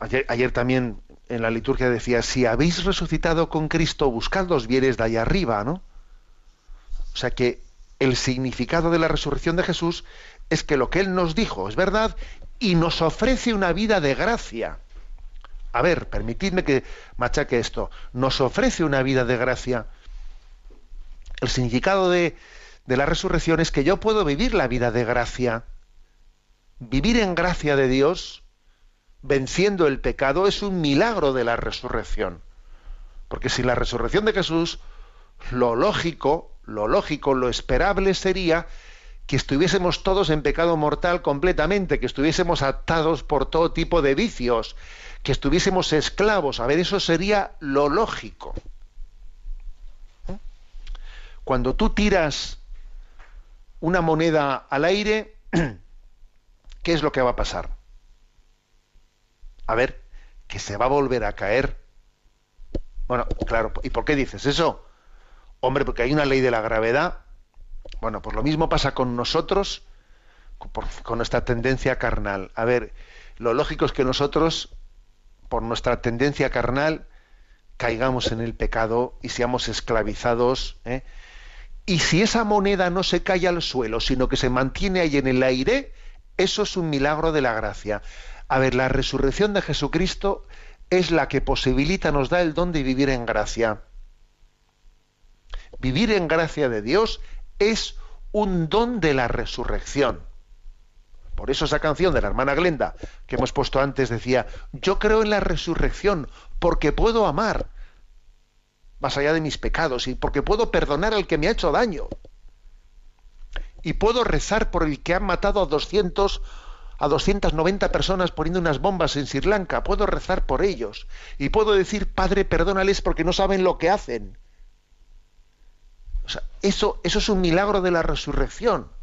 ayer, ayer también en la liturgia decía, si habéis resucitado con Cristo, buscad los bienes de allá arriba, ¿no? O sea que el significado de la resurrección de Jesús es que lo que Él nos dijo es verdad y nos ofrece una vida de gracia. A ver, permitidme que machaque esto. Nos ofrece una vida de gracia. El significado de, la resurrección es que yo puedo vivir la vida de gracia. Vivir en gracia de Dios, venciendo el pecado, es un milagro de la resurrección. Porque sin la resurrección de Jesús, lo lógico, lo lógico, lo esperable sería que estuviésemos todos en pecado mortal completamente, que estuviésemos atados por todo tipo de vicios, que estuviésemos esclavos. A ver, eso sería lo lógico. ¿Eh? Cuando tú tiras una moneda al aire, (clears throat) ¿qué es lo que va a pasar? A ver, que se va a volver a caer. Bueno, claro, ¿y por qué dices eso? Hombre, porque hay una ley de la gravedad. Bueno, pues lo mismo pasa con nosotros, con, nuestra tendencia carnal. A ver, lo lógico es que nosotros, por nuestra tendencia carnal, caigamos en el pecado y seamos esclavizados. ¿eh? Y si esa moneda no se cae al suelo, sino que se mantiene ahí en el aire, eso es un milagro de la gracia. A ver, la resurrección de Jesucristo es la que posibilita, nos da el don de vivir en gracia. Vivir en gracia de Dios es un don de la resurrección. Por eso esa canción de la hermana Glenda que hemos puesto antes decía, yo creo en la resurrección porque puedo amar más allá de mis pecados y porque puedo perdonar al que me ha hecho daño. Y puedo rezar por el que ha matado a 200 a 290 personas poniendo unas bombas en Sri Lanka, puedo rezar por ellos y puedo decir, "Padre, perdónales porque no saben lo que hacen." Eso eso es un milagro de la resurrección.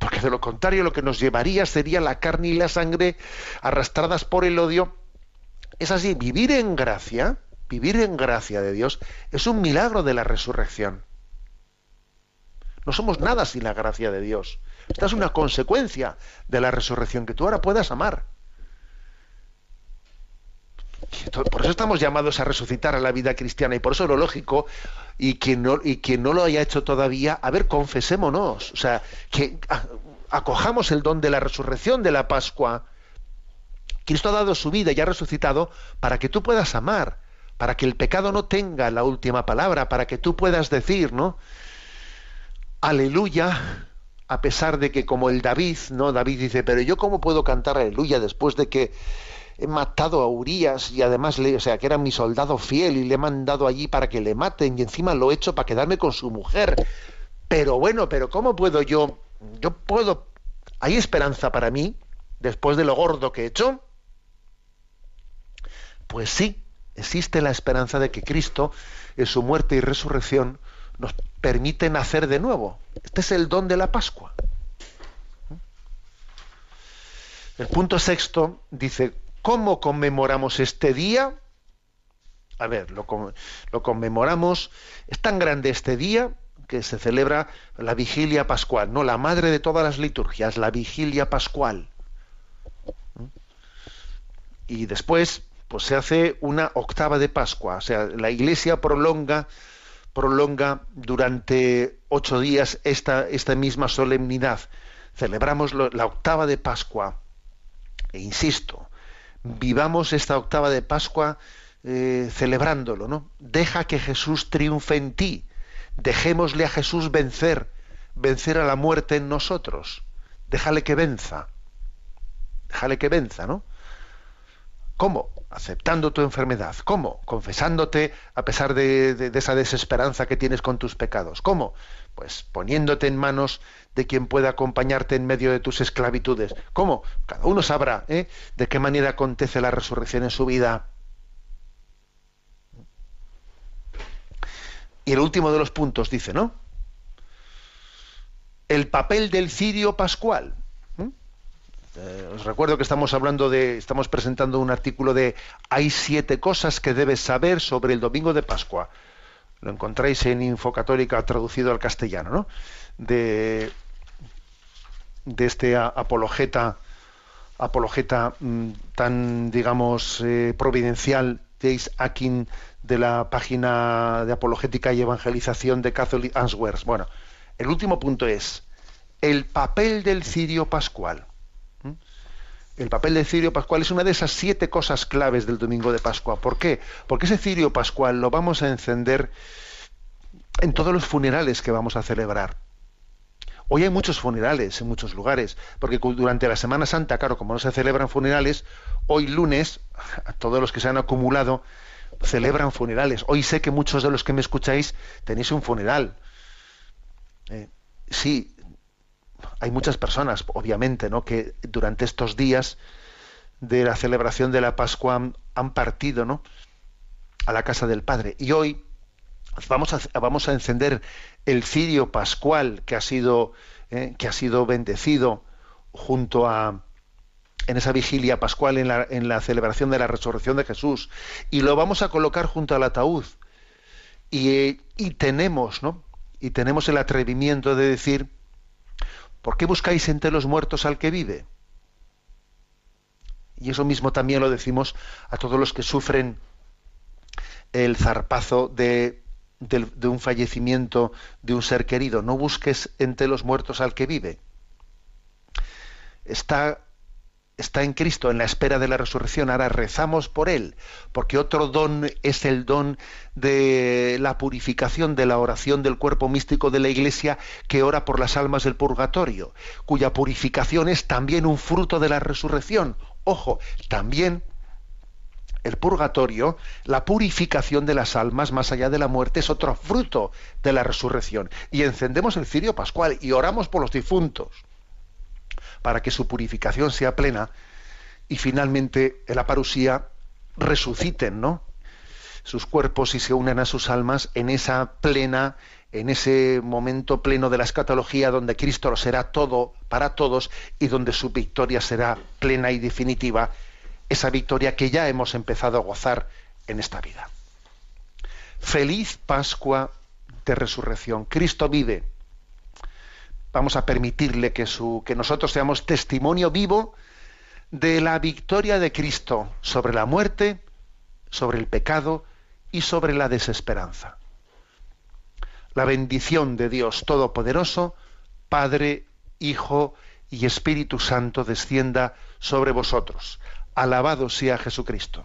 Porque de lo contrario lo que nos llevaría sería la carne y la sangre arrastradas por el odio. Es así, vivir en gracia, vivir en gracia de Dios, es un milagro de la resurrección. No somos nada sin la gracia de Dios. Esta es una consecuencia de la resurrección, que tú ahora puedas amar. Por eso estamos llamados a resucitar a la vida cristiana y por eso lo lógico, y quien no, y quien no lo haya hecho todavía, a ver, confesémonos, o sea, que acojamos el don de la resurrección de la Pascua. Cristo ha dado su vida y ha resucitado para que tú puedas amar, para que el pecado no tenga la última palabra, para que tú puedas decir, ¿no? Aleluya, a pesar de que como el David, ¿no? David dice, pero yo cómo puedo cantar aleluya después de que he matado a Urias y además, le, o sea, que era mi soldado fiel y le he mandado allí para que le maten y encima lo he hecho para quedarme con su mujer. Pero bueno, pero ¿cómo puedo yo? Yo puedo... ¿Hay esperanza para mí después de lo gordo que he hecho? Pues sí, existe la esperanza de que Cristo, en su muerte y resurrección, nos permite nacer de nuevo. Este es el don de la Pascua. El punto sexto dice, ¿cómo conmemoramos este día? A ver, lo, conmemoramos, es tan grande este día que se celebra la vigilia pascual, no la madre de todas las liturgias, la vigilia pascual. Y después, pues se hace una octava de Pascua, o sea, la iglesia prolonga prolonga durante ocho días esta, misma solemnidad. Celebramos la octava de Pascua. E insisto, vivamos esta octava de Pascua eh, celebrándolo, ¿no? Deja que Jesús triunfe en ti. Dejémosle a Jesús vencer, vencer a la muerte en nosotros. Déjale que venza. Déjale que venza, ¿no? ¿Cómo? Aceptando tu enfermedad. ¿Cómo? Confesándote a pesar de, esa desesperanza que tienes con tus pecados. ¿Cómo? Pues poniéndote en manos de quien pueda acompañarte en medio de tus esclavitudes. ¿Cómo? Cada uno sabrá ¿eh? de qué manera acontece la resurrección en su vida. Y el último de los puntos dice, ¿no? El papel del cirio pascual. Eh, os recuerdo que estamos hablando de, estamos presentando un artículo de Hay siete cosas que debes saber sobre el domingo de Pascua. Lo encontráis en Infocatólica traducido al castellano, ¿no? De, de este apologeta, apologeta mmm, tan, digamos, eh, providencial, Jace Akin, de la página de apologética y evangelización de Catholic Answers. Bueno, el último punto es el papel del cirio pascual el papel del cirio pascual es una de esas siete cosas claves del domingo de Pascua. ¿Por qué? Porque ese cirio pascual lo vamos a encender en todos los funerales que vamos a celebrar. Hoy hay muchos funerales en muchos lugares, porque durante la Semana Santa, claro, como no se celebran funerales, hoy lunes, todos los que se han acumulado celebran funerales. Hoy sé que muchos de los que me escucháis tenéis un funeral. Eh, sí, hay muchas personas, obviamente, ¿no? que durante estos días de la celebración de la Pascua han, partido ¿no? a la casa del Padre. Y hoy vamos a, encender el cirio pascual que ha sido, eh, que ha sido bendecido junto a en esa vigilia pascual en la, en la celebración de la resurrección de Jesús y lo vamos a colocar junto al ataúd y, y tenemos no y tenemos el atrevimiento de decir ¿Por qué buscáis entre los muertos al que vive? Y eso mismo también lo decimos a todos los que sufren el zarpazo de, de, de, un fallecimiento de un ser querido. No busques entre los muertos al que vive. Está, está en Cristo en la espera de la resurrección, ahora rezamos por él, porque otro don es el don de la purificación de la oración del cuerpo místico de la Iglesia que ora por las almas del purgatorio, cuya purificación es también un fruto de la resurrección. Ojo, también el purgatorio, la purificación de las almas más allá de la muerte es otro fruto de la resurrección. Y encendemos el cirio pascual y oramos por los difuntos para que su purificación sea plena y finalmente en la parusía resuciten, ¿no? Sus cuerpos y se unan a sus almas en esa plena, en ese momento pleno de la escatología donde Cristo lo será todo para todos y donde su victoria será plena y definitiva, esa victoria que ya hemos empezado a gozar en esta vida. Feliz Pascua de Resurrección. Cristo vive vamos a permitirle que, su, que nosotros seamos testimonio vivo de la victoria de Cristo sobre la muerte, sobre el pecado y sobre la desesperanza. La bendición de Dios Todopoderoso, Padre, Hijo y Espíritu Santo descienda sobre vosotros. Alabado sea Jesucristo.